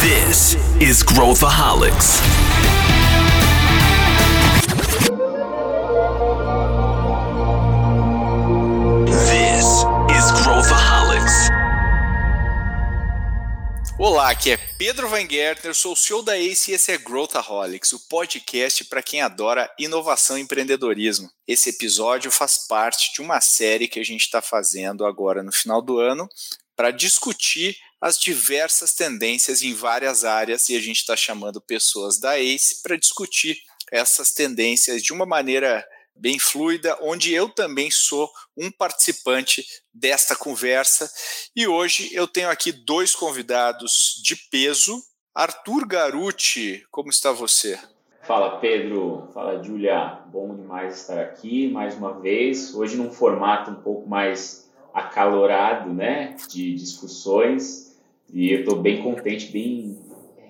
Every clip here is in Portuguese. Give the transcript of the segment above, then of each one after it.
This is Growthaholics. This is Growthaholics. Olá, aqui é Pedro Van Gertner, sou o CEO da ACE e esse é Growthaholics, o podcast para quem adora inovação e empreendedorismo. Esse episódio faz parte de uma série que a gente está fazendo agora no final do ano para discutir as diversas tendências em várias áreas e a gente está chamando pessoas da ACE para discutir essas tendências de uma maneira bem fluida, onde eu também sou um participante desta conversa. E hoje eu tenho aqui dois convidados de peso. Arthur Garuti, como está você? Fala Pedro, fala Julia, bom demais estar aqui mais uma vez. Hoje num formato um pouco mais acalorado, né, de discussões. E eu estou bem contente, bem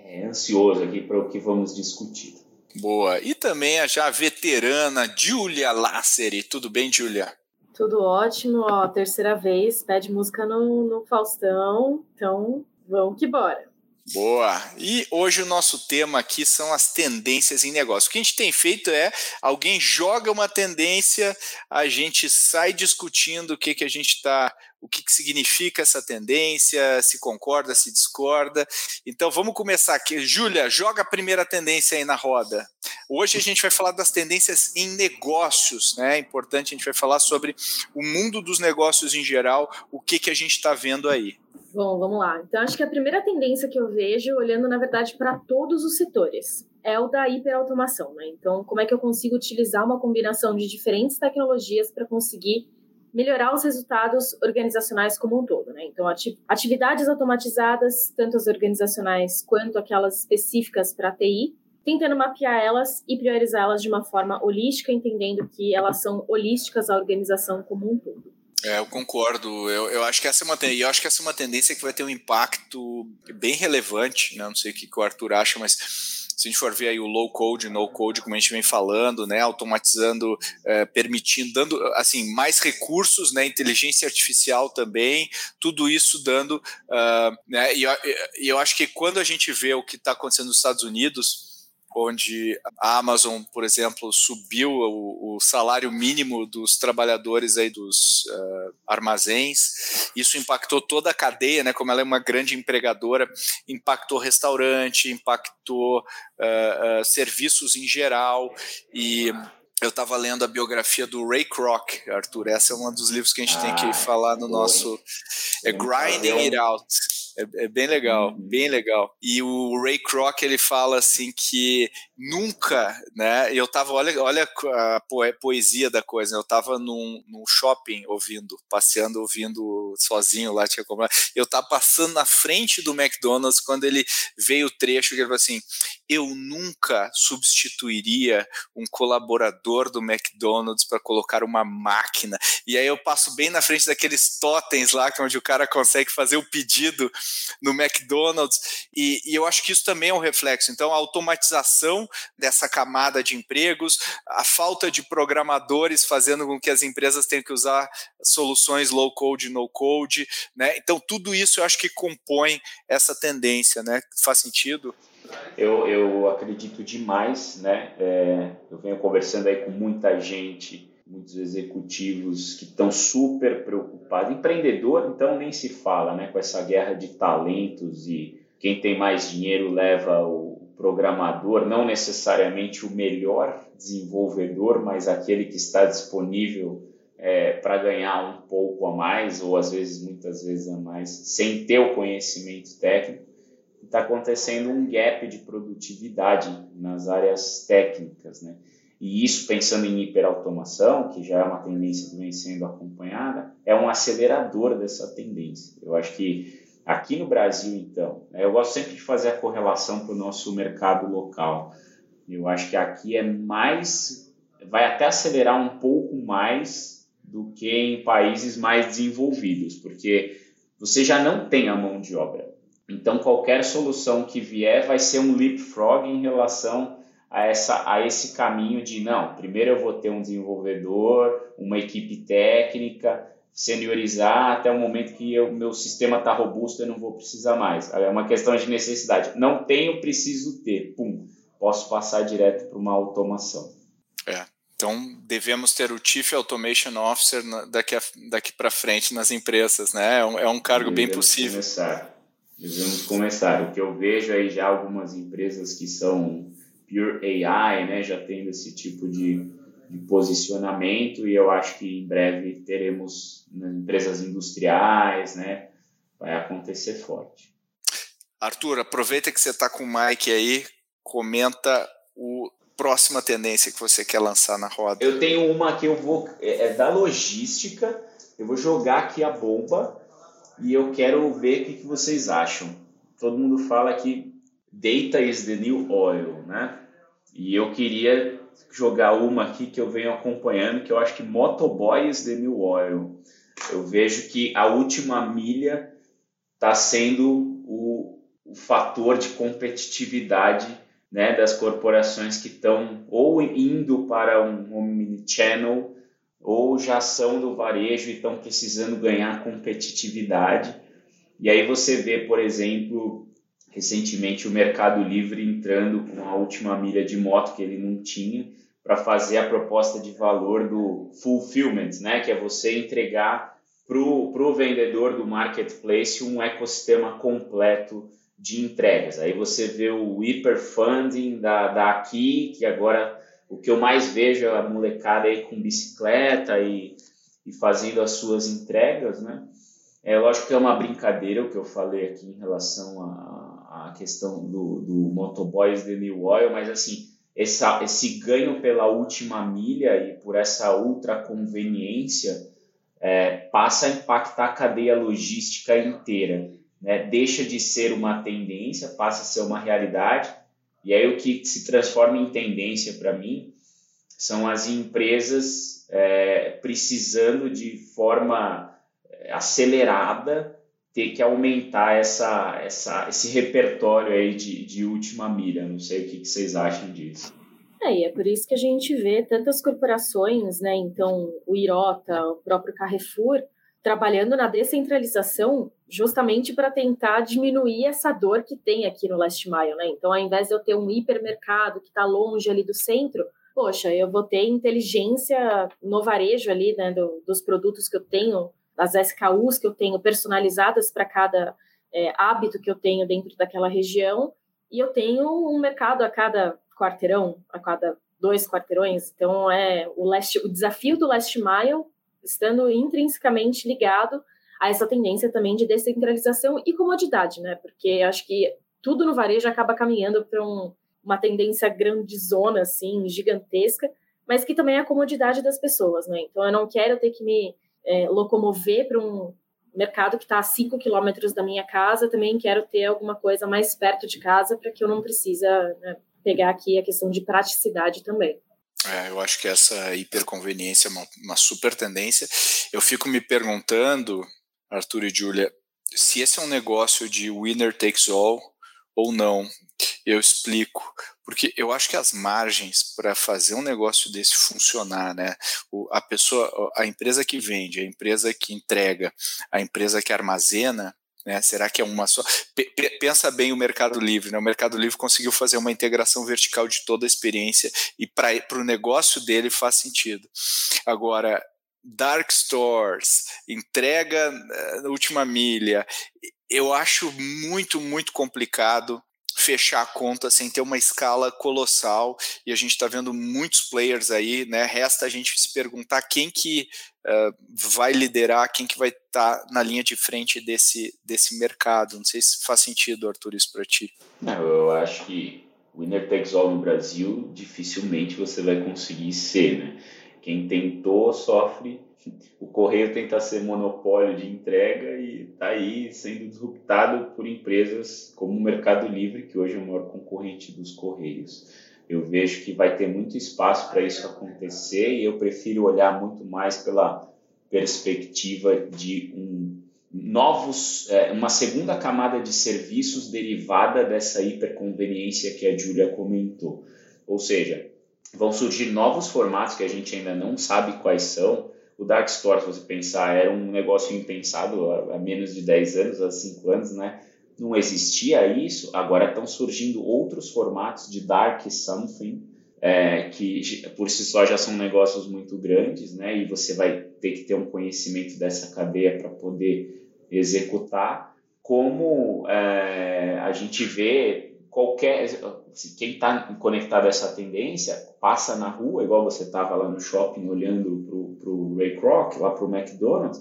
é, ansioso aqui para o que vamos discutir. Boa. E também a já veterana Julia Lasseri. Tudo bem, Julia? Tudo ótimo, ó, terceira vez, pede música no, no Faustão, então vamos que bora. Boa! E hoje o nosso tema aqui são as tendências em negócio. O que a gente tem feito é alguém joga uma tendência, a gente sai discutindo o que, que a gente está, o que, que significa essa tendência, se concorda, se discorda. Então vamos começar aqui. Júlia, joga a primeira tendência aí na roda. Hoje a gente vai falar das tendências em negócios, né? É importante, a gente vai falar sobre o mundo dos negócios em geral, o que, que a gente está vendo aí. Bom, vamos lá. Então, acho que a primeira tendência que eu vejo, olhando na verdade para todos os setores, é o da hiperautomação. Né? Então, como é que eu consigo utilizar uma combinação de diferentes tecnologias para conseguir melhorar os resultados organizacionais como um todo. Né? Então, atividades automatizadas, tanto as organizacionais quanto aquelas específicas para a TI, tentando mapear elas e priorizar elas de uma forma holística, entendendo que elas são holísticas à organização como um todo. É, eu concordo. Eu, eu acho que essa é uma eu acho que essa é uma tendência que vai ter um impacto bem relevante, né? Não sei o que, que o Arthur acha, mas se a gente for ver aí o low code, no code, como a gente vem falando, né, automatizando, é, permitindo, dando assim mais recursos, né, inteligência artificial também, tudo isso dando, uh, né, e eu, eu acho que quando a gente vê o que está acontecendo nos Estados Unidos onde a Amazon, por exemplo, subiu o, o salário mínimo dos trabalhadores aí dos uh, armazéns. Isso impactou toda a cadeia, né? Como ela é uma grande empregadora, impactou restaurante, impactou uh, uh, serviços em geral e eu estava lendo a biografia do Ray Kroc, Arthur. Essa é um dos livros que a gente ah, tem que falar no nosso. É Grinding It Out. É, é bem legal, uhum. bem legal. E o Ray Kroc ele fala assim que nunca, né? Eu tava, olha, olha a poesia da coisa. Né? Eu tava num, num shopping ouvindo, passeando, ouvindo sozinho lá, tinha como. Eu tava passando na frente do McDonald's quando ele veio o trecho que ele falou assim: eu nunca substituiria um colaborador do McDonald's para colocar uma máquina. E aí eu passo bem na frente daqueles totens lá, que é onde o cara consegue fazer o pedido no McDonald's, e, e, eu acho que isso também é um reflexo. Então, a automatização dessa camada de empregos, a falta de programadores fazendo com que as empresas tenham que usar soluções low code, no code, né? Então, tudo isso eu acho que compõe essa tendência, né? Faz sentido? Eu, eu acredito demais, né? É, eu venho conversando aí com muita gente muitos executivos que estão super preocupados. Empreendedor, então, nem se fala, né? Com essa guerra de talentos e quem tem mais dinheiro leva o programador, não necessariamente o melhor desenvolvedor, mas aquele que está disponível é, para ganhar um pouco a mais, ou às vezes, muitas vezes a mais, sem ter o conhecimento técnico. Está acontecendo um gap de produtividade nas áreas técnicas, né? e isso pensando em hiperautomação, que já é uma tendência que vem sendo acompanhada, é um acelerador dessa tendência. Eu acho que aqui no Brasil, então, né, eu gosto sempre de fazer a correlação para o nosso mercado local. Eu acho que aqui é mais, vai até acelerar um pouco mais do que em países mais desenvolvidos, porque você já não tem a mão de obra. Então, qualquer solução que vier vai ser um leapfrog em relação a, essa, a esse caminho de não, primeiro eu vou ter um desenvolvedor, uma equipe técnica seniorizar até o momento que o meu sistema está robusto, eu não vou precisar mais. É uma questão de necessidade. Não tenho, preciso ter. Pum, posso passar direto para uma automação. É. Então, devemos ter o Chief Automation Officer daqui, daqui para frente nas empresas, né? É um, é um cargo devemos bem possível. Começar. Devemos começar. O que eu vejo aí já algumas empresas que são pure AI, né, já tendo esse tipo de, de posicionamento e eu acho que em breve teremos nas empresas industriais, né, vai acontecer forte. Arthur, aproveita que você está com o Mike aí, comenta o próxima tendência que você quer lançar na roda? Eu tenho uma que eu vou é, é da logística. Eu vou jogar aqui a bomba e eu quero ver o que, que vocês acham. Todo mundo fala que data is the new oil, né? E eu queria jogar uma aqui que eu venho acompanhando, que eu acho que motoboy is the new oil. Eu vejo que a última milha está sendo o, o fator de competitividade né, das corporações que estão ou indo para um omnichannel ou já são do varejo e estão precisando ganhar competitividade. E aí você vê, por exemplo, recentemente o Mercado Livre entrando com a última milha de moto que ele não tinha para fazer a proposta de valor do fulfillment, né, que é você entregar para o vendedor do marketplace um ecossistema completo de entregas. Aí você vê o hiperfunding da, da Aqui, que agora o que eu mais vejo é a molecada aí com bicicleta e, e fazendo as suas entregas, né? É lógico que é uma brincadeira o que eu falei aqui em relação à, à questão do, do motoboys de New Oil, mas assim, essa, esse ganho pela última milha e por essa ultra conveniência é, passa a impactar a cadeia logística inteira né, deixa de ser uma tendência, passa a ser uma realidade. E aí o que se transforma em tendência para mim são as empresas é, precisando de forma acelerada ter que aumentar essa, essa, esse repertório aí de, de última milha. Não sei o que, que vocês acham disso. É, e é por isso que a gente vê tantas corporações, né? Então, o Irota, o próprio Carrefour, trabalhando na descentralização justamente para tentar diminuir essa dor que tem aqui no Last Mile, né? Então, ao invés de eu ter um hipermercado que está longe ali do centro, poxa, eu vou ter inteligência no varejo ali, né, do, dos produtos que eu tenho, das SKUs que eu tenho personalizadas para cada é, hábito que eu tenho dentro daquela região, e eu tenho um mercado a cada quarteirão, a cada dois quarteirões. Então, é o, last, o desafio do Last Mile estando intrinsecamente ligado a essa tendência também de descentralização e comodidade, né? Porque acho que tudo no varejo acaba caminhando para um, uma tendência grandizona, assim, gigantesca, mas que também é a comodidade das pessoas, né? Então eu não quero ter que me é, locomover para um mercado que está a 5 quilômetros da minha casa, também quero ter alguma coisa mais perto de casa para que eu não precisa né, pegar aqui a questão de praticidade também. É, eu acho que essa hiperconveniência é uma, uma super tendência. Eu fico me perguntando, Arthur e Julia, se esse é um negócio de winner takes all ou não. Eu explico, porque eu acho que as margens para fazer um negócio desse funcionar, né? O, a pessoa, a empresa que vende, a empresa que entrega, a empresa que armazena, né? Será que é uma só? P pensa bem o Mercado Livre. Né? O Mercado Livre conseguiu fazer uma integração vertical de toda a experiência e para o negócio dele faz sentido. Agora, dark stores, entrega na uh, última milha, eu acho muito, muito complicado fechar a conta sem ter uma escala colossal e a gente está vendo muitos players aí, né? Resta a gente se perguntar quem que uh, vai liderar, quem que vai estar tá na linha de frente desse, desse mercado. Não sei se faz sentido, Arthur, isso para ti. Não, eu acho que o winner takes all no Brasil dificilmente você vai conseguir ser, né? Quem tentou sofre o correio tenta ser monopólio de entrega e está aí sendo disruptado por empresas como o Mercado Livre, que hoje é o maior concorrente dos correios. Eu vejo que vai ter muito espaço para isso acontecer e eu prefiro olhar muito mais pela perspectiva de um novos, é, uma segunda camada de serviços derivada dessa hiperconveniência que a Júlia comentou. Ou seja, vão surgir novos formatos que a gente ainda não sabe quais são, o Dark Store, se você pensar, era um negócio impensado há, menos de 10 anos, há 5 anos, né? Não existia isso, agora estão surgindo outros formatos de Dark Something, é, que por si só já são negócios muito grandes, né? E você vai ter que ter um conhecimento dessa cadeia para poder executar. Como é, a gente vê qualquer quem está conectado a essa tendência passa na rua, igual você estava lá no shopping olhando para o Ray Kroc, lá para o McDonald's,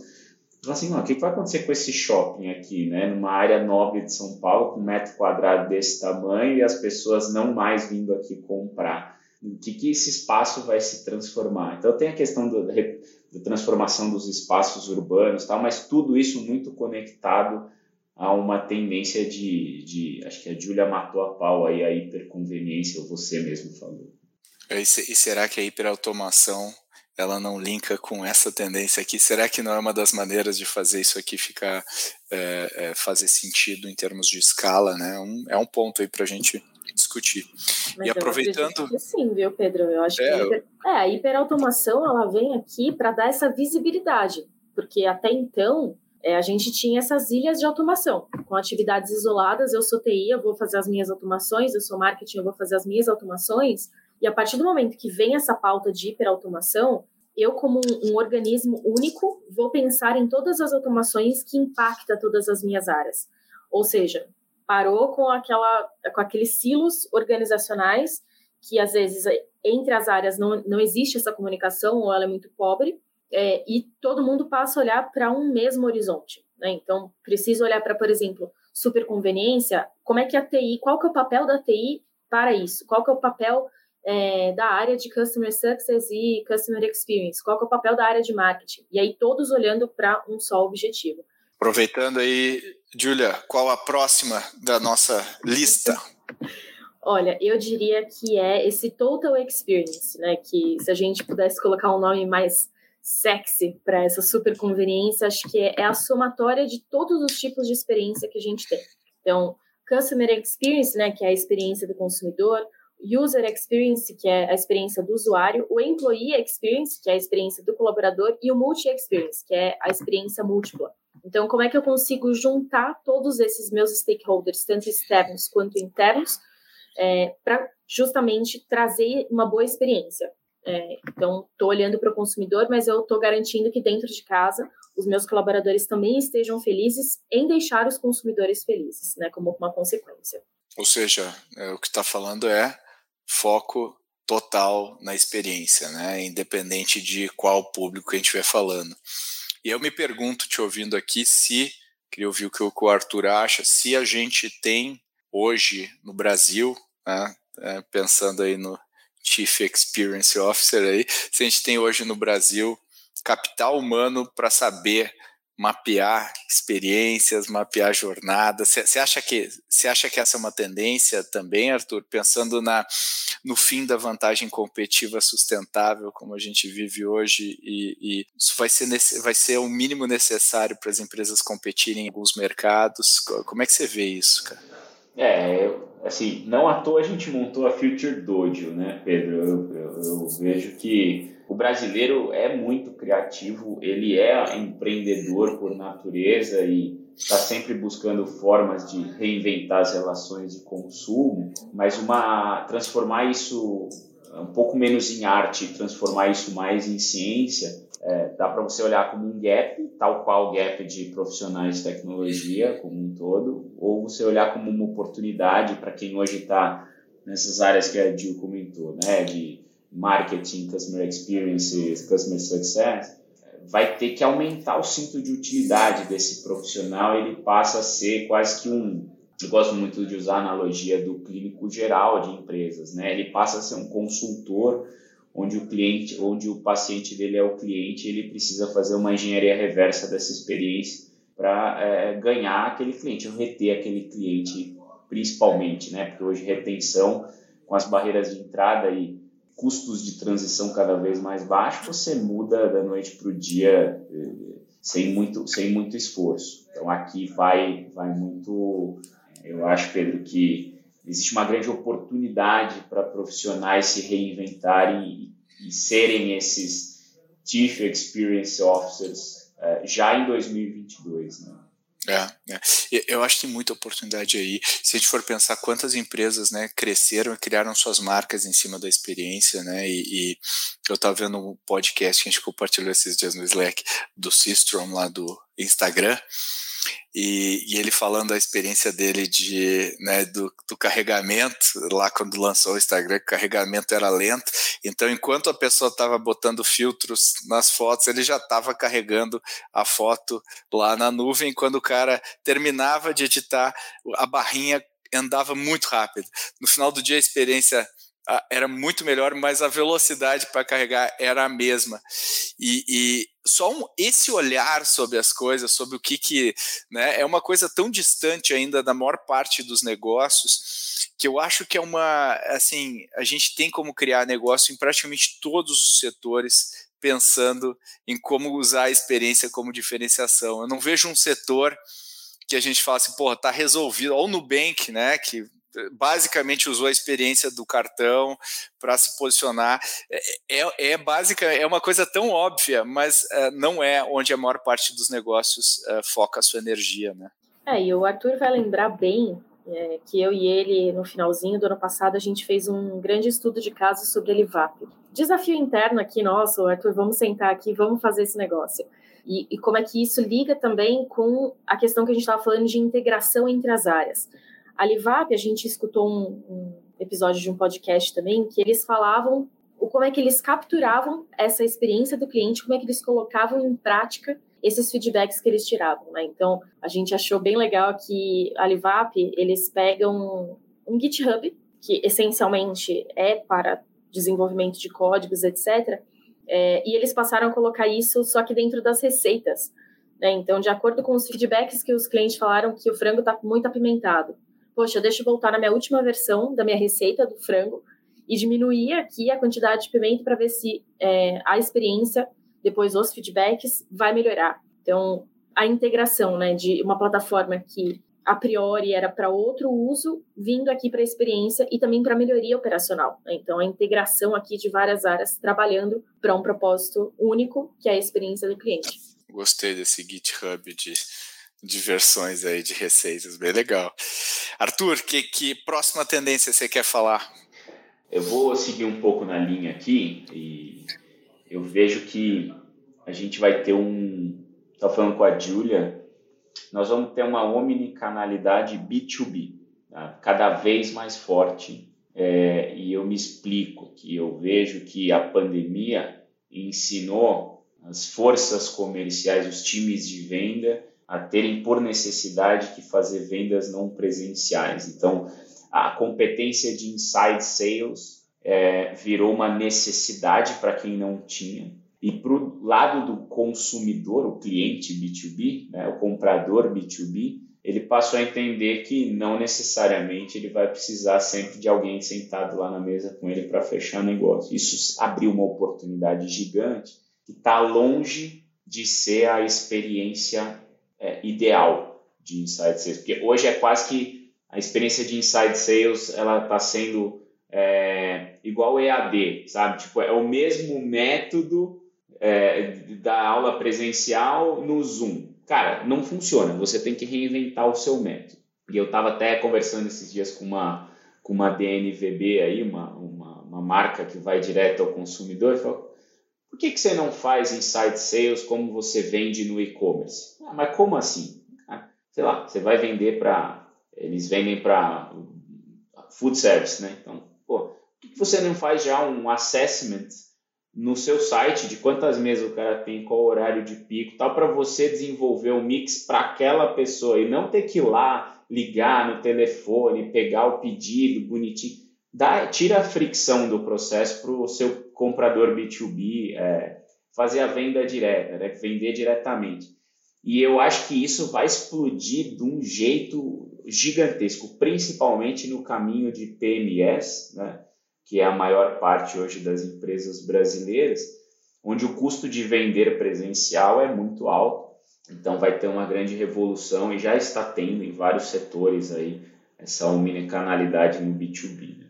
fala assim, o que vai acontecer com esse shopping aqui, né, numa área nobre de São Paulo, com um metro quadrado desse tamanho e as pessoas não mais vindo aqui comprar? O que, que esse espaço vai se transformar? Então tem a questão do, da transformação dos espaços urbanos, tal, mas tudo isso muito conectado a uma tendência de, de acho que a Júlia matou a pau aí a hiperconveniência, ou você mesmo falou. E será que a hiperautomação ela não linka com essa tendência aqui? Será que não é uma das maneiras de fazer isso aqui ficar é, é, fazer sentido em termos de escala, né? Um, é um ponto aí para a gente discutir. Mas e aproveitando. Que sim, viu, Pedro? Eu acho é, que a, hiper... é, a hiperautomação ela vem aqui para dar essa visibilidade, porque até então é, a gente tinha essas ilhas de automação, com atividades isoladas. Eu sou TI, eu vou fazer as minhas automações, eu sou marketing, eu vou fazer as minhas automações. E a partir do momento que vem essa pauta de hiperautomação, eu, como um, um organismo único, vou pensar em todas as automações que impactam todas as minhas áreas. Ou seja, parou com, aquela, com aqueles silos organizacionais que, às vezes, entre as áreas não, não existe essa comunicação ou ela é muito pobre é, e todo mundo passa a olhar para um mesmo horizonte. Né? Então, preciso olhar para, por exemplo, superconveniência, como é que a TI, qual que é o papel da TI para isso? Qual que é o papel é, da área de Customer Success e Customer Experience? Qual que é o papel da área de marketing? E aí todos olhando para um só objetivo. Aproveitando aí, Julia, qual a próxima da nossa lista? Olha, eu diria que é esse Total Experience, né? Que se a gente pudesse colocar um nome mais sexy para essa super conveniência, acho que é, a somatória de todos os tipos de experiência que a gente tem. Então, Customer Experience, né, que é a experiência do consumidor, User Experience, que é a experiência do usuário, o Employee Experience, que é a experiência do colaborador, e o Multi Experience, que é a experiência múltipla. Então, como é que eu consigo juntar todos esses meus stakeholders, tanto externos quanto internos, é, para justamente trazer uma boa experiência? É, então, estou olhando para o consumidor, mas eu estou garantindo que dentro de casa os meus colaboradores também estejam felizes em deixar os consumidores felizes, né, como uma consequência. Ou seja, é, o que está falando é foco total na experiência, né, independente de qual público a gente estiver falando. E eu me pergunto, te ouvindo aqui, se, queria ouvir o que o Arthur acha, se a gente tem hoje no Brasil, né, é, pensando aí no, Chief Experience Officer aí, se a gente tem hoje no Brasil capital humano para saber mapear experiências, mapear jornadas. Você acha que você acha que essa é uma tendência também, Arthur, pensando na no fim da vantagem competitiva sustentável como a gente vive hoje e, e isso vai ser vai ser o mínimo necessário para as empresas competirem em alguns mercados. Como é que você vê isso, cara? É, assim, não à toa a gente montou a Future Dojo, né, Pedro? Eu, eu, eu, vejo que o brasileiro é muito criativo, ele é empreendedor por natureza e está sempre buscando formas de reinventar as relações de consumo, mas uma transformar isso um pouco menos em arte, transformar isso mais em ciência, é, dá para você olhar como um gap, tal qual o gap de profissionais de tecnologia como um todo, ou você olhar como uma oportunidade para quem hoje está nessas áreas que a Jill comentou, né, de marketing, customer experience, customer success, vai ter que aumentar o cinto de utilidade desse profissional, ele passa a ser quase que um, eu gosto muito de usar a analogia do clínico geral de empresas, né, ele passa a ser um consultor onde o cliente, onde o paciente dele é o cliente, ele precisa fazer uma engenharia reversa dessa experiência para é, ganhar aquele cliente, reter aquele cliente principalmente, né? Porque hoje retenção com as barreiras de entrada e custos de transição cada vez mais baixos, você muda da noite para o dia eh, sem muito sem muito esforço. Então aqui vai vai muito, eu acho Pedro que existe uma grande oportunidade para profissionais se reinventarem e, e serem esses Chief Experience Officers é, já em 2022. Né? É, é, eu acho que tem muita oportunidade aí. Se a gente for pensar quantas empresas né, cresceram e criaram suas marcas em cima da experiência, né? E, e eu estava vendo um podcast que a gente compartilhou esses dias no Slack do Systrom lá do Instagram. E, e, ele falando a experiência dele de, né, do, do, carregamento, lá quando lançou o Instagram, o carregamento era lento, então enquanto a pessoa estava botando filtros nas fotos, ele já estava carregando a foto lá na nuvem, quando o cara terminava de editar, a barrinha andava muito rápido. No final do dia a experiência era muito melhor, mas a velocidade para carregar era a mesma. E, e só um, esse olhar sobre as coisas, sobre o que, que né, é uma coisa tão distante ainda da maior parte dos negócios, que eu acho que é uma. Assim, a gente tem como criar negócio em praticamente todos os setores, pensando em como usar a experiência como diferenciação. Eu não vejo um setor que a gente fala assim, porra, tá resolvido, ou no Nubank, né, que basicamente usou a experiência do cartão para se posicionar. É, é, é básica, é uma coisa tão óbvia, mas é, não é onde a maior parte dos negócios é, foca a sua energia, né? É, e o Arthur vai lembrar bem é, que eu e ele, no finalzinho do ano passado, a gente fez um grande estudo de caso sobre a Livap. Desafio interno aqui nosso, Arthur, vamos sentar aqui, vamos fazer esse negócio. E, e como é que isso liga também com a questão que a gente estava falando de integração entre as áreas. A Livap, a gente escutou um, um episódio de um podcast também, que eles falavam o como é que eles capturavam essa experiência do cliente, como é que eles colocavam em prática esses feedbacks que eles tiravam, né? Então, a gente achou bem legal que a Livap, eles pegam um GitHub, que essencialmente é para desenvolvimento de códigos, etc., é, e eles passaram a colocar isso só que dentro das receitas, né? Então, de acordo com os feedbacks que os clientes falaram que o frango está muito apimentado, poxa, deixa eu voltar na minha última versão da minha receita do frango e diminuir aqui a quantidade de pimenta para ver se é, a experiência, depois os feedbacks, vai melhorar. Então, a integração né, de uma plataforma que a priori era para outro uso, vindo aqui para a experiência e também para melhoria operacional. Né? Então, a integração aqui de várias áreas trabalhando para um propósito único, que é a experiência do cliente. Gostei desse GitHub de de versões aí de receitas, bem legal. Arthur, que, que próxima tendência você quer falar? Eu vou seguir um pouco na linha aqui e eu vejo que a gente vai ter um. Estava falando com a Julia, nós vamos ter uma omnicanalidade B2B, tá? cada vez mais forte. É, e eu me explico que eu vejo que a pandemia ensinou as forças comerciais, os times de venda, a terem por necessidade que fazer vendas não presenciais. Então, a competência de inside sales é, virou uma necessidade para quem não tinha. E para o lado do consumidor, o cliente B2B, né, o comprador B2B, ele passou a entender que não necessariamente ele vai precisar sempre de alguém sentado lá na mesa com ele para fechar negócio. Isso abriu uma oportunidade gigante que está longe de ser a experiência é, ideal de inside sales, porque hoje é quase que a experiência de inside sales ela está sendo é, igual EAD, sabe? Tipo, é o mesmo método é, da aula presencial no Zoom. Cara, não funciona. Você tem que reinventar o seu método. E eu estava até conversando esses dias com uma com uma DNVB aí, uma, uma, uma marca que vai direto ao consumidor, e falou, por que, que você não faz inside sales como você vende no e-commerce? Ah, mas como assim? Ah, sei lá, você vai vender para. Eles vendem para food service, né? Então, pô, por que, que você não faz já um assessment no seu site de quantas mesas o cara tem, qual o horário de pico, tal, para você desenvolver um mix para aquela pessoa e não ter que ir lá ligar no telefone, pegar o pedido bonitinho dá, tira a fricção do processo para o seu comprador B2B é, fazer a venda direta, né? vender diretamente. E eu acho que isso vai explodir de um jeito gigantesco, principalmente no caminho de PMS, né? que é a maior parte hoje das empresas brasileiras, onde o custo de vender presencial é muito alto. Então vai ter uma grande revolução e já está tendo em vários setores aí essa omnicanalidade no B2B. Né?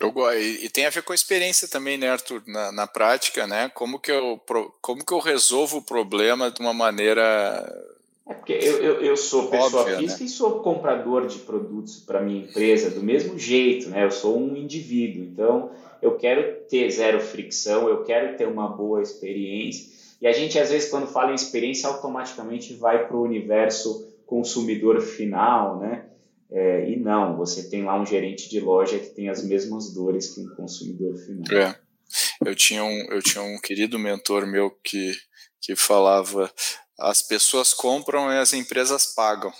Eu, e, e tem a ver com a experiência também, né, Arthur, na, na prática, né? Como que, eu, como que eu resolvo o problema de uma maneira é porque eu, eu, eu sou pessoa Óbvio, física né? e sou comprador de produtos para minha empresa do mesmo jeito, né? Eu sou um indivíduo, então eu quero ter zero fricção, eu quero ter uma boa experiência. E a gente, às vezes, quando fala em experiência, automaticamente vai para o universo consumidor final, né? É, e não, você tem lá um gerente de loja que tem as mesmas dores que um consumidor final. É. Eu tinha um, eu tinha um querido mentor meu que, que falava as pessoas compram e as empresas pagam.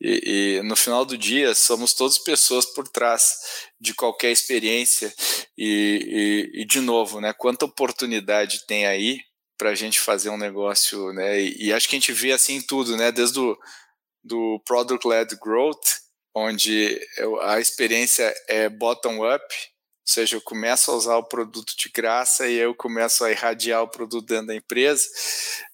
E, e, no final do dia somos todas pessoas por trás de qualquer experiência e, e, e de novo, né? Quanta oportunidade tem aí para a gente fazer um negócio, né? E, acho que a gente vê assim tudo, né? Desde o do product led growth, onde a experiência é bottom up, ou seja, eu começo a usar o produto de graça e eu começo a irradiar o produto dentro da empresa,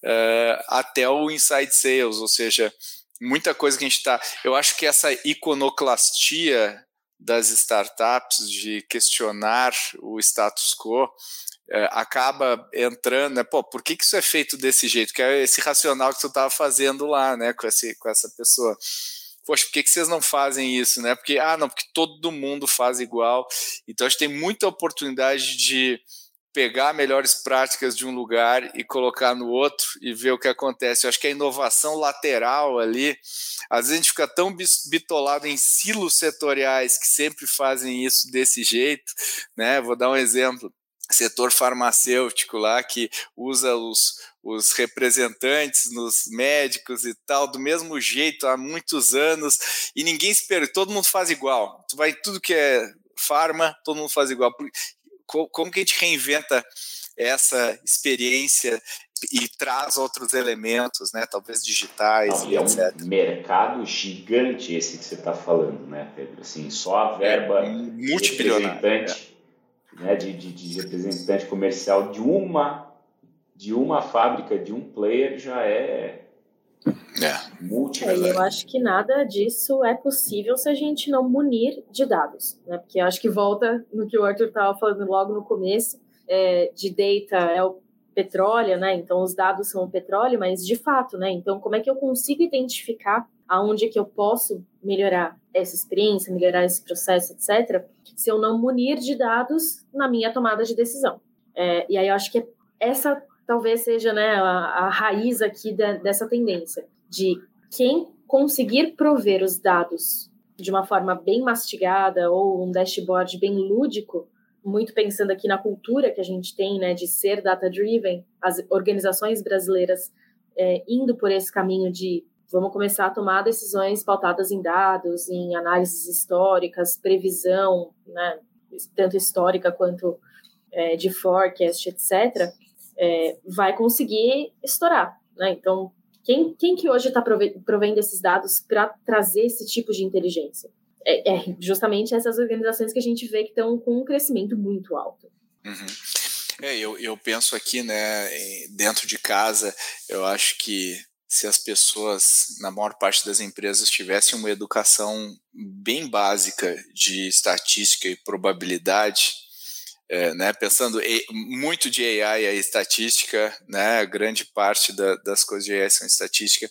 uh, até o inside sales, ou seja, muita coisa que a gente está. Eu acho que essa iconoclastia das startups de questionar o status quo é, acaba entrando, né? Pô, por que, que isso é feito desse jeito? Que é esse racional que tu estava fazendo lá, né, com, esse, com essa pessoa poxa, por que, que vocês não fazem isso, né? Porque, ah, não, porque todo mundo faz igual. Então a gente tem muita oportunidade de pegar melhores práticas de um lugar e colocar no outro e ver o que acontece. Eu acho que a inovação lateral ali, às vezes a gente fica tão bitolado em silos setoriais que sempre fazem isso desse jeito, né? Vou dar um exemplo setor farmacêutico lá que usa os, os representantes nos médicos e tal, do mesmo jeito há muitos anos, e ninguém espera, todo mundo faz igual. Tu vai tudo que é farma, todo mundo faz igual. Como que a gente reinventa essa experiência e traz outros elementos, né? Talvez digitais Não, e é etc. um mercado gigante esse que você está falando, né, Pedro? Assim, só a verba é, multibilionária né, de, de, de representante comercial de uma de uma fábrica, de um player, já é, é. multi é, Eu acho que nada disso é possível se a gente não munir de dados, né? Porque eu acho que volta no que o Arthur estava falando logo no começo, é, de data é o petróleo, né? Então os dados são o petróleo, mas de fato, né? Então como é que eu consigo identificar aonde que eu posso melhorar essa experiência, melhorar esse processo, etc., se eu não munir de dados na minha tomada de decisão. É, e aí eu acho que essa talvez seja né, a, a raiz aqui dessa tendência, de quem conseguir prover os dados de uma forma bem mastigada ou um dashboard bem lúdico, muito pensando aqui na cultura que a gente tem, né, de ser data-driven, as organizações brasileiras é, indo por esse caminho de vamos começar a tomar decisões pautadas em dados, em análises históricas, previsão, né, tanto histórica quanto é, de forecast, etc., é, vai conseguir estourar. Né? Então, quem, quem que hoje está provendo esses dados para trazer esse tipo de inteligência? É, é, justamente essas organizações que a gente vê que estão com um crescimento muito alto. Uhum. É, eu, eu penso aqui, né, dentro de casa, eu acho que se as pessoas, na maior parte das empresas, tivessem uma educação bem básica de estatística e probabilidade, é, né, pensando muito de AI é estatística, né, grande parte da, das coisas de AI são estatística,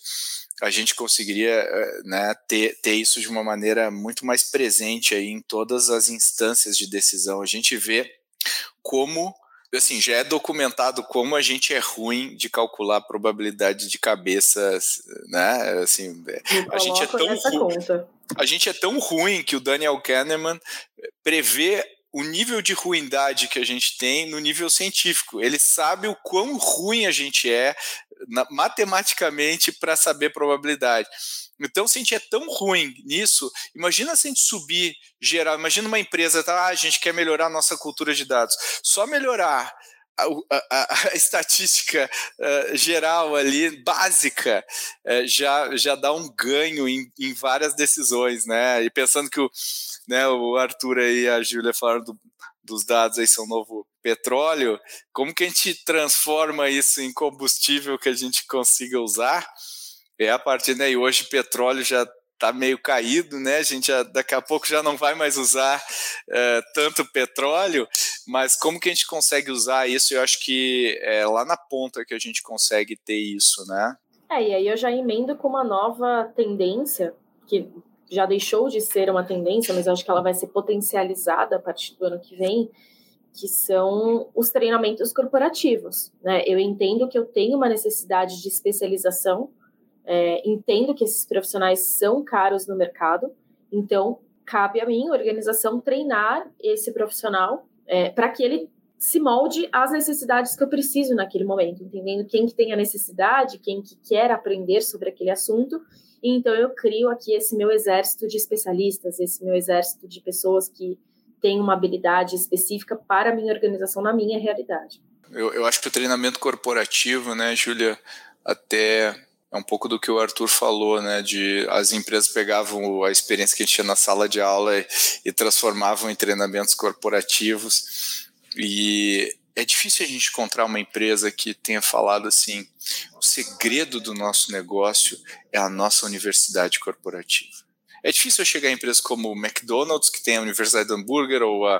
a gente conseguiria é, né, ter, ter isso de uma maneira muito mais presente aí em todas as instâncias de decisão. A gente vê como assim, já é documentado como a gente é ruim de calcular a probabilidade de cabeça, né? Assim, a gente é tão ruim, a gente é tão ruim que o Daniel Kahneman prevê o nível de ruindade que a gente tem no nível científico. Ele sabe o quão ruim a gente é na, matematicamente para saber probabilidade. Então, se a gente é tão ruim nisso, imagina se a gente subir geral, imagina uma empresa, tá, ah, a gente quer melhorar a nossa cultura de dados. Só melhorar a, a, a, estatística uh, geral ali, básica, uh, já, já dá um ganho em, em, várias decisões, né? E pensando que o, né, o Arthur e a Júlia falaram do, dos dados aí são novo petróleo, como que a gente transforma isso em combustível que a gente consiga usar? É a partir daí, hoje petróleo já tá meio caído, né? A gente já, daqui a pouco já não vai mais usar uh, tanto petróleo, mas como que a gente consegue usar isso? Eu acho que é lá na ponta que a gente consegue ter isso, né? É, e aí eu já emendo com uma nova tendência, que já deixou de ser uma tendência, mas acho que ela vai ser potencializada a partir do ano que vem, que são os treinamentos corporativos. Né? Eu entendo que eu tenho uma necessidade de especialização, é, entendo que esses profissionais são caros no mercado, então cabe a mim, organização, treinar esse profissional é, para que ele se molde às necessidades que eu preciso naquele momento, entendendo quem que tem a necessidade, quem que quer aprender sobre aquele assunto. E então eu crio aqui esse meu exército de especialistas, esse meu exército de pessoas que têm uma habilidade específica para a minha organização na minha realidade. Eu, eu acho que o treinamento corporativo, né, Júlia, até é um pouco do que o Arthur falou, né? De as empresas pegavam a experiência que a gente tinha na sala de aula e, e transformavam em treinamentos corporativos. E é difícil a gente encontrar uma empresa que tenha falado assim: o segredo do nosso negócio é a nossa universidade corporativa. É difícil eu chegar em empresas como o McDonald's, que tem a Universidade do Hambúrguer, ou a,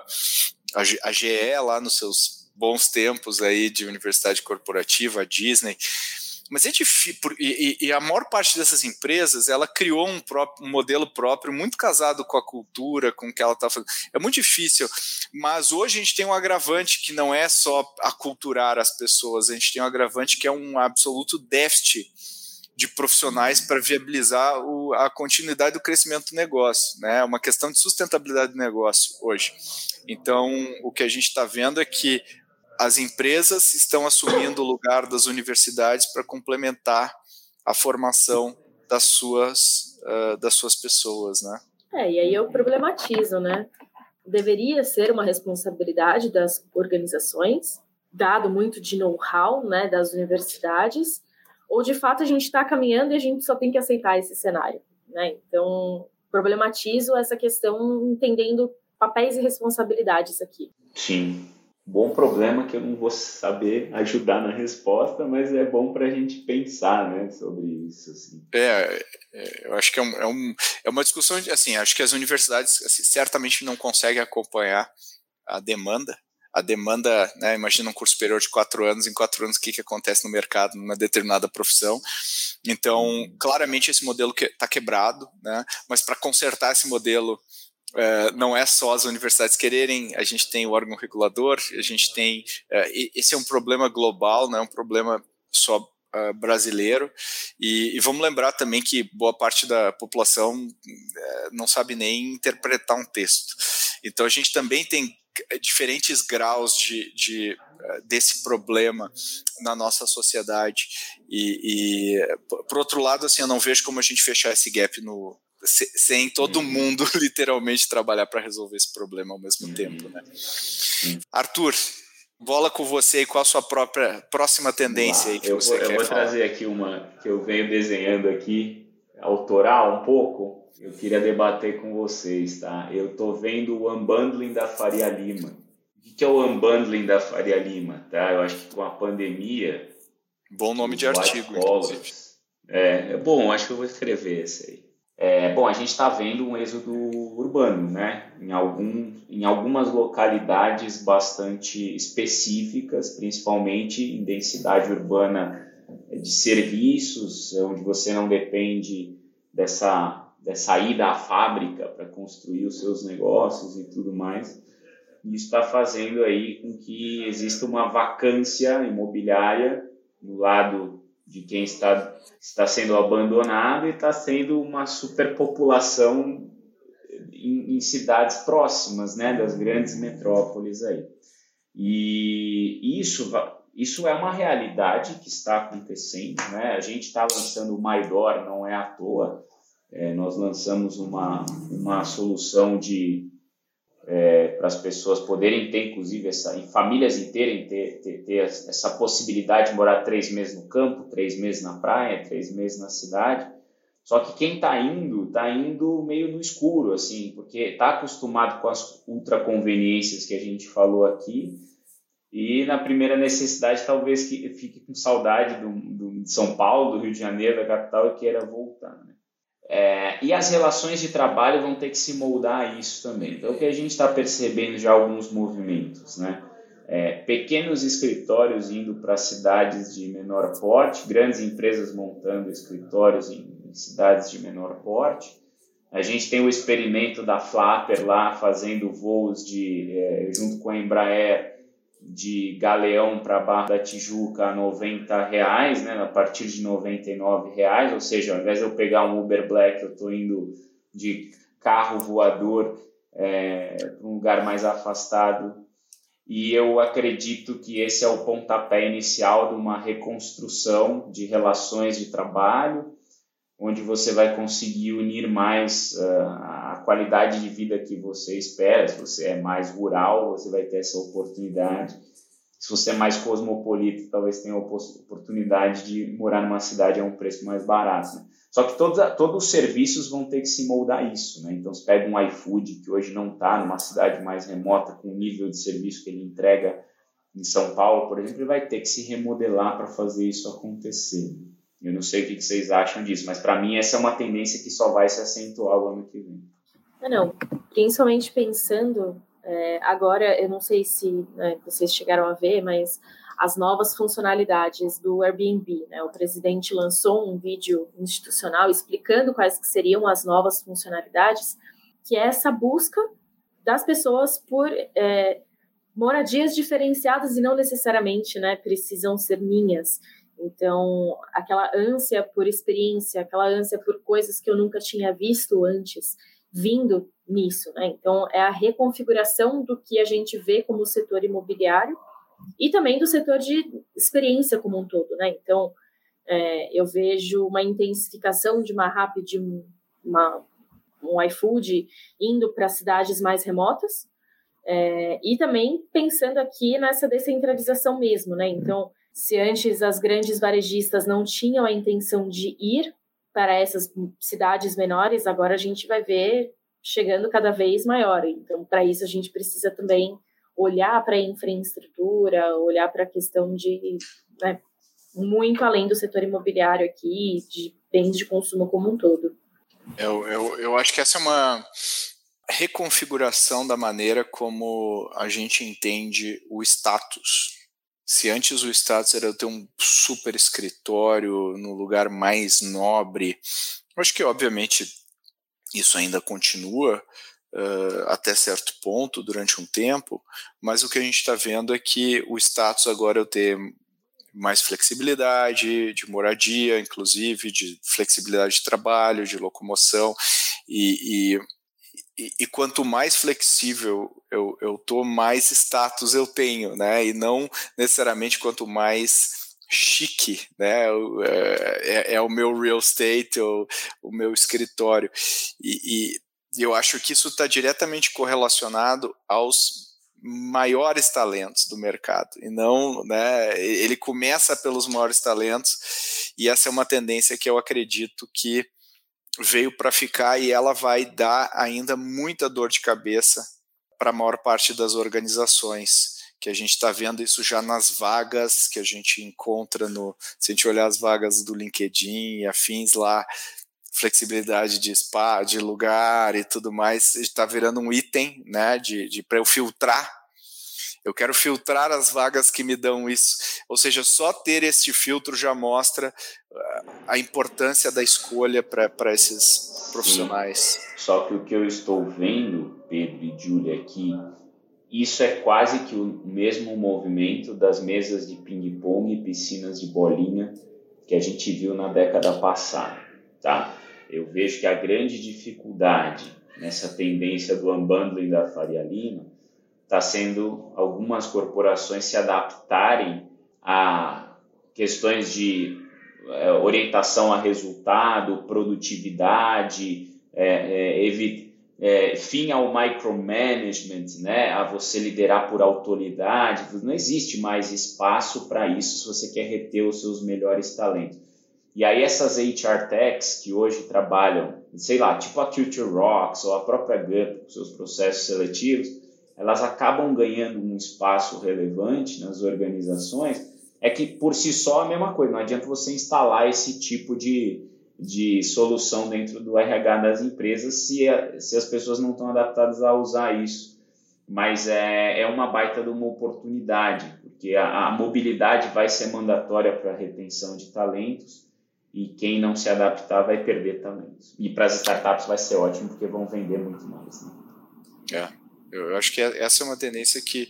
a, a GE lá nos seus bons tempos aí de universidade corporativa, a Disney, mas é difícil, e, e, a maior parte dessas empresas, ela criou um, próprio, um modelo próprio, muito casado com a cultura, com o que ela está fazendo. É muito difícil, mas hoje a gente tem um agravante que não é só aculturar as pessoas, a gente tem um agravante que é um absoluto déficit de profissionais para viabilizar o, a continuidade do crescimento do negócio, né? É uma questão de sustentabilidade do negócio hoje. Então, o que a gente está vendo é que as empresas estão assumindo o lugar das universidades para complementar a formação das suas, uh, das suas pessoas, né? É, e aí eu problematizo, né? Deveria ser uma responsabilidade das organizações, dado muito de know-how né, das universidades, ou de fato a gente está caminhando e a gente só tem que aceitar esse cenário, né? Então, problematizo essa questão entendendo papéis e responsabilidades aqui. Sim, bom problema que eu não vou saber ajudar na resposta, mas é bom para a gente pensar, né, sobre isso. Assim. É, é, eu acho que é, um, é, um, é, uma discussão, assim, acho que as universidades assim, certamente não conseguem acompanhar a demanda. A demanda, né, imagina um curso superior de quatro anos, em quatro anos o que, que acontece no mercado numa determinada profissão. Então, claramente esse modelo está que, quebrado, né, mas para consertar esse modelo Uh, não é só as universidades quererem, a gente tem o órgão regulador, a gente tem. Uh, esse é um problema global, não é um problema só uh, brasileiro. E, e, vamos lembrar também que boa parte da população não sabe nem interpretar um texto. Então a gente também tem diferentes graus de, de desse problema na nossa sociedade. E, e, por outro lado, assim, eu não vejo como a gente fechar esse gap no, sem todo uhum. mundo literalmente trabalhar para resolver esse problema ao mesmo uhum. tempo, né? Arthur, bola com você e qual a sua própria próxima tendência aí que eu você vou, quer Eu vou falar. trazer aqui uma que eu venho desenhando aqui, autoral um pouco. Eu queria debater com vocês, tá? Eu estou vendo o unbundling da Faria Lima. O que é o unbundling da Faria Lima, tá? Eu acho que com a pandemia... Bom nome de artigo, inclusive. É, é bom, acho que eu vou escrever esse aí. É, bom, a gente está vendo um êxodo urbano, né? Em, algum, em algumas localidades bastante específicas, principalmente em densidade urbana de serviços, onde você não depende dessa, dessa ida à fábrica para construir os seus negócios e tudo mais. Isso está fazendo aí com que exista uma vacância imobiliária no lado de quem está, está sendo abandonado e está sendo uma superpopulação em, em cidades próximas, né, das grandes metrópoles aí. E isso, isso é uma realidade que está acontecendo, né? A gente está lançando o Maidor, não é à toa. É, nós lançamos uma, uma solução de é, para as pessoas poderem ter, inclusive, essa, em famílias inteiras, ter, ter, ter, essa possibilidade de morar três meses no campo, três meses na praia, três meses na cidade. Só que quem está indo, está indo meio no escuro, assim, porque está acostumado com as ultraconveniências que a gente falou aqui, e na primeira necessidade talvez que fique com saudade do, de São Paulo, do Rio de Janeiro, da capital, e queira voltar. Né? É, e as relações de trabalho vão ter que se moldar a isso também. Então, o que a gente está percebendo já alguns movimentos, né? É, pequenos escritórios indo para cidades de menor porte, grandes empresas montando escritórios em, em cidades de menor porte. A gente tem o experimento da Flapper lá fazendo voos de, é, junto com a Embraer de Galeão para Barra da Tijuca a 90 reais, né, a partir de 99 reais, ou seja, ao invés de eu pegar um Uber Black, eu estou indo de carro voador é, para um lugar mais afastado. E eu acredito que esse é o pontapé inicial de uma reconstrução de relações de trabalho, onde você vai conseguir unir mais uh, qualidade de vida que você espera. Se você é mais rural, você vai ter essa oportunidade. Se você é mais cosmopolita, talvez tenha a oportunidade de morar numa cidade a um preço mais barato. Né? Só que todos, todos os serviços vão ter que se moldar isso. Né? Então, você pega um iFood, que hoje não está numa cidade mais remota, com o nível de serviço que ele entrega em São Paulo, por exemplo, ele vai ter que se remodelar para fazer isso acontecer. Eu não sei o que vocês acham disso, mas para mim essa é uma tendência que só vai se acentuar o ano que vem. Ah, não, principalmente pensando é, agora, eu não sei se né, vocês chegaram a ver, mas as novas funcionalidades do Airbnb. Né? O presidente lançou um vídeo institucional explicando quais que seriam as novas funcionalidades, que é essa busca das pessoas por é, moradias diferenciadas e não necessariamente né, precisam ser minhas. Então, aquela ânsia por experiência, aquela ânsia por coisas que eu nunca tinha visto antes, vindo nisso, né? Então, é a reconfiguração do que a gente vê como setor imobiliário e também do setor de experiência como um todo, né? Então, é, eu vejo uma intensificação de uma rápida, de uma, um iFood indo para cidades mais remotas é, e também pensando aqui nessa descentralização mesmo, né? Então, se antes as grandes varejistas não tinham a intenção de ir para essas cidades menores, agora a gente vai ver chegando cada vez maior. Então, para isso, a gente precisa também olhar para a infraestrutura, olhar para a questão de né, muito além do setor imobiliário aqui, de bens de consumo como um todo. Eu, eu, eu acho que essa é uma reconfiguração da maneira como a gente entende o status se antes o status era ter um super escritório no lugar mais nobre, acho que obviamente isso ainda continua uh, até certo ponto durante um tempo, mas o que a gente está vendo é que o status agora é ter mais flexibilidade de moradia, inclusive de flexibilidade de trabalho, de locomoção e, e e, e, quanto mais flexível eu, eu tô, mais status eu tenho, né? E não necessariamente quanto mais chique, né? É, é, é o meu real estate, o, o meu escritório. E, e eu acho que isso está diretamente correlacionado aos maiores talentos do mercado e não, né, ele começa pelos maiores talentos e essa é uma tendência que eu acredito que veio para ficar e ela vai dar ainda muita dor de cabeça para a maior parte das organizações que a gente está vendo isso já nas vagas que a gente encontra no se a gente olhar as vagas do LinkedIn e afins lá flexibilidade de spa, de lugar e tudo mais está virando um item né de, de para eu filtrar eu quero filtrar as vagas que me dão isso. Ou seja, só ter este filtro já mostra ah, a importância da escolha para esses profissionais. Sim. Só que o que eu estou vendo, Pedro e Júlia, aqui, isso é quase que o mesmo movimento das mesas de ping-pong e piscinas de bolinha que a gente viu na década passada, tá? Eu vejo que a grande dificuldade nessa tendência do unbundling da Faria Lima está sendo algumas corporações se adaptarem a questões de é, orientação a resultado, produtividade, é, é, é, fim ao micromanagement, né, a você liderar por autoridade. Não existe mais espaço para isso se você quer reter os seus melhores talentos. E aí essas HR techs que hoje trabalham, sei lá, tipo a Culture Rocks ou a própria GUP, com seus processos seletivos, elas acabam ganhando um espaço relevante nas organizações, é que por si só é a mesma coisa, não adianta você instalar esse tipo de, de solução dentro do RH das empresas se, a, se as pessoas não estão adaptadas a usar isso. Mas é, é uma baita de uma oportunidade, porque a, a mobilidade vai ser mandatória para a retenção de talentos e quem não se adaptar vai perder talentos. E para as startups vai ser ótimo, porque vão vender muito mais. Né? É, eu acho que é, essa é uma tendência que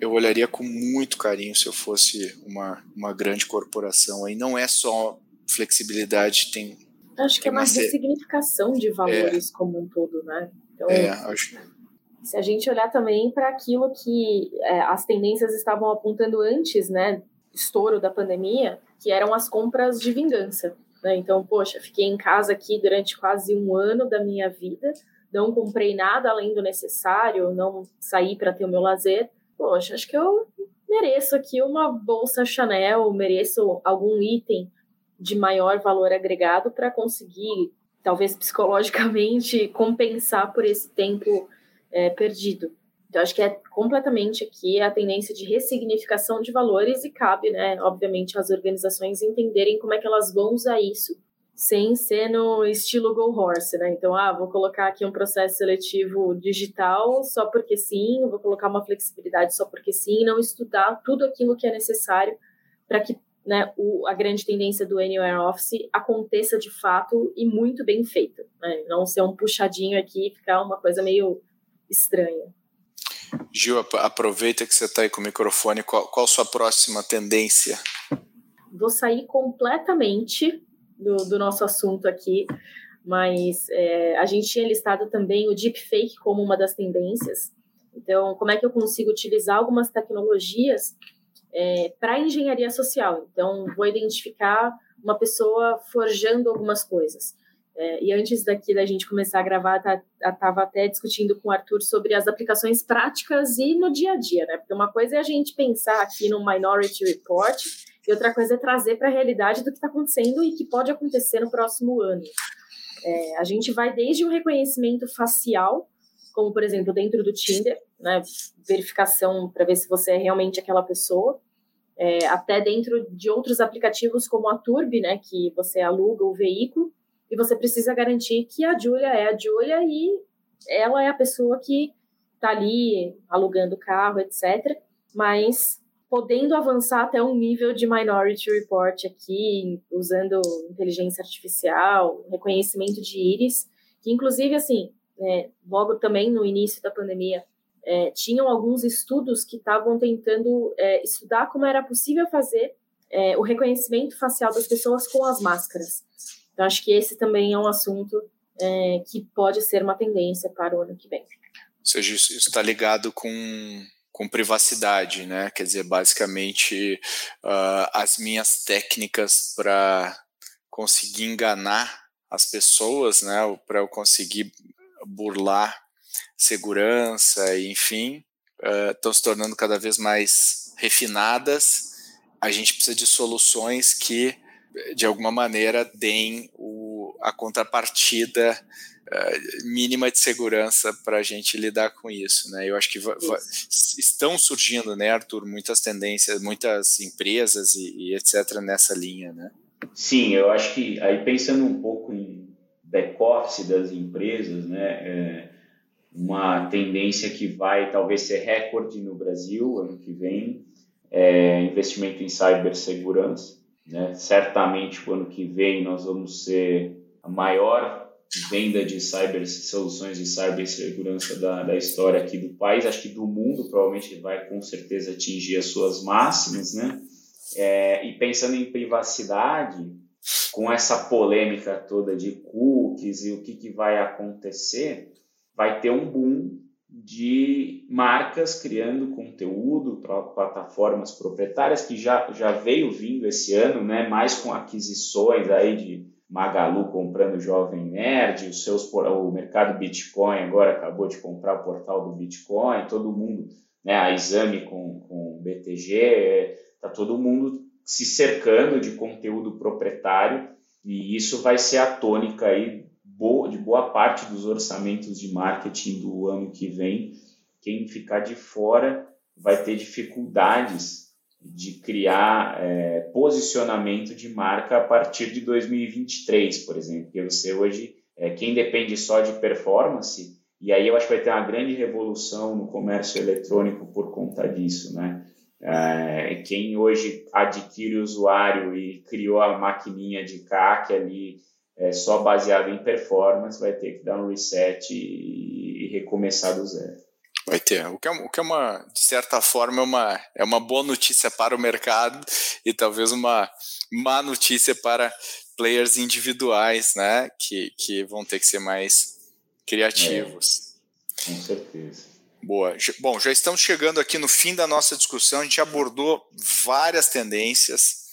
eu olharia com muito carinho se eu fosse uma, uma grande corporação. Aí não é só flexibilidade, tem. Acho que é uma ressignificação de valores é, como um todo, né? Então, é, acho. Se a gente olhar também para aquilo que é, as tendências estavam apontando antes, né, estouro da pandemia, que eram as compras de vingança. Né? Então, poxa, fiquei em casa aqui durante quase um ano da minha vida, não comprei nada além do necessário, não saí para ter o meu lazer. Poxa, acho que eu mereço aqui uma bolsa Chanel, mereço algum item de maior valor agregado para conseguir, talvez psicologicamente, compensar por esse tempo é, perdido. Então, acho que é completamente aqui a tendência de ressignificação de valores e cabe, né, obviamente, às organizações entenderem como é que elas vão usar isso sem ser no estilo Go Horse, né? Então, ah, vou colocar aqui um processo seletivo digital só porque sim, vou colocar uma flexibilidade só porque sim, não estudar tudo aquilo que é necessário para que né, o, a grande tendência do Anywhere Office aconteça de fato e muito bem feito. Né? Não ser um puxadinho aqui e ficar uma coisa meio estranha. Gil, aproveita que você está aí com o microfone. Qual, qual a sua próxima tendência? Vou sair completamente do, do nosso assunto aqui, mas é, a gente tinha listado também o deepfake como uma das tendências. Então, como é que eu consigo utilizar algumas tecnologias é, para engenharia social. Então, vou identificar uma pessoa forjando algumas coisas. É, e antes daqui da gente começar a gravar, estava tá, até discutindo com o Arthur sobre as aplicações práticas e no dia a dia, né? Porque uma coisa é a gente pensar aqui no Minority Report e outra coisa é trazer para a realidade do que está acontecendo e que pode acontecer no próximo ano. É, a gente vai desde o reconhecimento facial, como por exemplo dentro do Tinder, né, verificação para ver se você é realmente aquela pessoa, é, até dentro de outros aplicativos como a Turb, né, que você aluga o veículo e você precisa garantir que a Julia é a Julia e ela é a pessoa que está ali alugando o carro, etc. Mas podendo avançar até um nível de Minority Report aqui, usando inteligência artificial, reconhecimento de íris, que inclusive, assim, é, logo também no início da pandemia, é, tinham alguns estudos que estavam tentando é, estudar como era possível fazer é, o reconhecimento facial das pessoas com as máscaras. Então, acho que esse também é um assunto é, que pode ser uma tendência para o ano que vem. Ou seja, isso está ligado com, com privacidade, né? Quer dizer, basicamente, uh, as minhas técnicas para conseguir enganar as pessoas, né? Para eu conseguir burlar segurança, enfim, estão uh, se tornando cada vez mais refinadas. A gente precisa de soluções que, de alguma maneira, deem o, a contrapartida uh, mínima de segurança para a gente lidar com isso. Né? Eu acho que estão surgindo, né, Arthur, muitas tendências, muitas empresas e, e etc. nessa linha. Né? Sim, eu acho que aí pensando um pouco em back-office das empresas, né, é, uma tendência que vai talvez ser recorde no Brasil ano que vem, é investimento em cibersegurança. Né? Certamente, o ano que vem, nós vamos ser a maior venda de cyber, soluções de cibersegurança da, da história aqui do país, acho que do mundo, provavelmente vai com certeza atingir as suas máximas, né? É, e pensando em privacidade, com essa polêmica toda de cookies e o que, que vai acontecer, vai ter um boom de marcas criando conteúdo para plataformas proprietárias que já, já veio vindo esse ano, né, mais com aquisições aí de Magalu comprando Jovem Nerd, os seus, o mercado Bitcoin agora acabou de comprar o portal do Bitcoin, todo mundo, né, a Exame com, com o BTG, está todo mundo se cercando de conteúdo proprietário e isso vai ser a tônica aí de boa parte dos orçamentos de marketing do ano que vem. Quem ficar de fora vai ter dificuldades de criar é, posicionamento de marca a partir de 2023, por exemplo. Porque você hoje, é, quem depende só de performance, e aí eu acho que vai ter uma grande revolução no comércio eletrônico por conta disso, né? É, quem hoje adquire o usuário e criou a maquininha de CAC ali é, só baseado em performance vai ter que dar um reset e, e recomeçar do zero. Vai ter. O que, é, o que é uma, de certa forma, é uma, é uma boa notícia para o mercado e talvez uma má notícia para players individuais, né? Que, que vão ter que ser mais criativos. É, com certeza. Boa. Bom, já estamos chegando aqui no fim da nossa discussão. A gente abordou várias tendências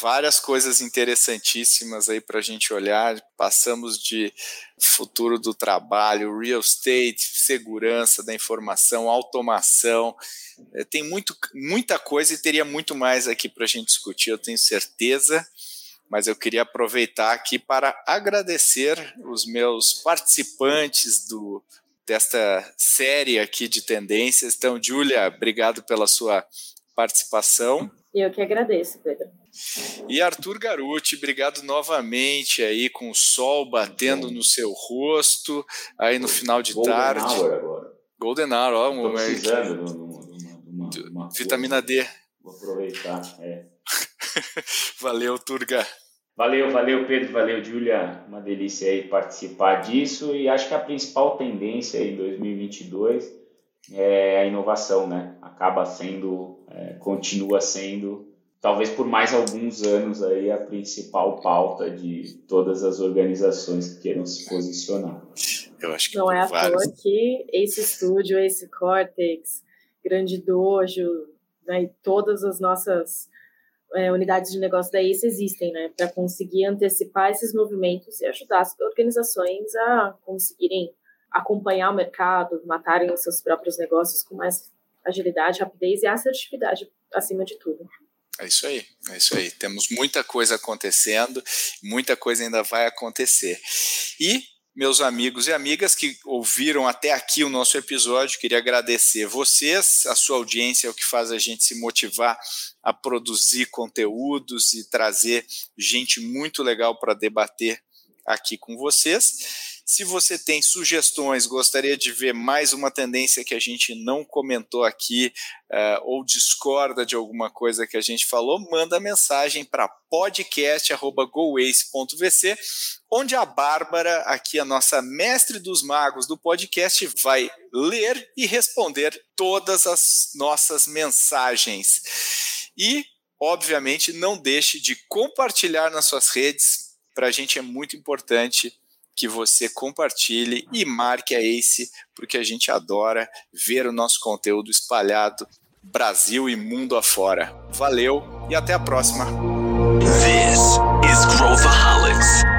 várias coisas interessantíssimas aí para a gente olhar. Passamos de futuro do trabalho, real estate, segurança da informação, automação. É, tem muito, muita coisa e teria muito mais aqui para a gente discutir, eu tenho certeza. Mas eu queria aproveitar aqui para agradecer os meus participantes do, desta série aqui de tendências. Então, Júlia, obrigado pela sua participação. Eu que agradeço, Pedro. E Arthur Garuti, obrigado novamente aí com o sol batendo no seu rosto aí no final de Golden tarde. Hour agora. Golden Hour, ó, de uma, uma, uma, vitamina D. Vou aproveitar, é. valeu, Turga. Valeu, valeu, Pedro, valeu, Julia. Uma delícia aí participar disso e acho que a principal tendência em 2022 é a inovação, né? Acaba sendo, é, continua sendo talvez por mais alguns anos aí a principal pauta de todas as organizações que queiram se posicionar. Eu acho que não é à vários... toa que esse estúdio, esse Cortex, Grande Dojo, né, e todas as nossas é, unidades de negócio da ACE existem, né, para conseguir antecipar esses movimentos e ajudar as organizações a conseguirem acompanhar o mercado, matarem os seus próprios negócios com mais agilidade, rapidez e assertividade acima de tudo. É isso aí, é isso aí. Temos muita coisa acontecendo, muita coisa ainda vai acontecer. E meus amigos e amigas que ouviram até aqui o nosso episódio, queria agradecer vocês, a sua audiência é o que faz a gente se motivar a produzir conteúdos e trazer gente muito legal para debater aqui com vocês. Se você tem sugestões, gostaria de ver mais uma tendência que a gente não comentou aqui, uh, ou discorda de alguma coisa que a gente falou, manda mensagem para podcast.goace.vc, onde a Bárbara, aqui a nossa mestre dos magos do podcast, vai ler e responder todas as nossas mensagens. E, obviamente, não deixe de compartilhar nas suas redes. Para a gente é muito importante que você compartilhe e marque a Ace, porque a gente adora ver o nosso conteúdo espalhado Brasil e mundo afora. Valeu e até a próxima. This is Growthaholics.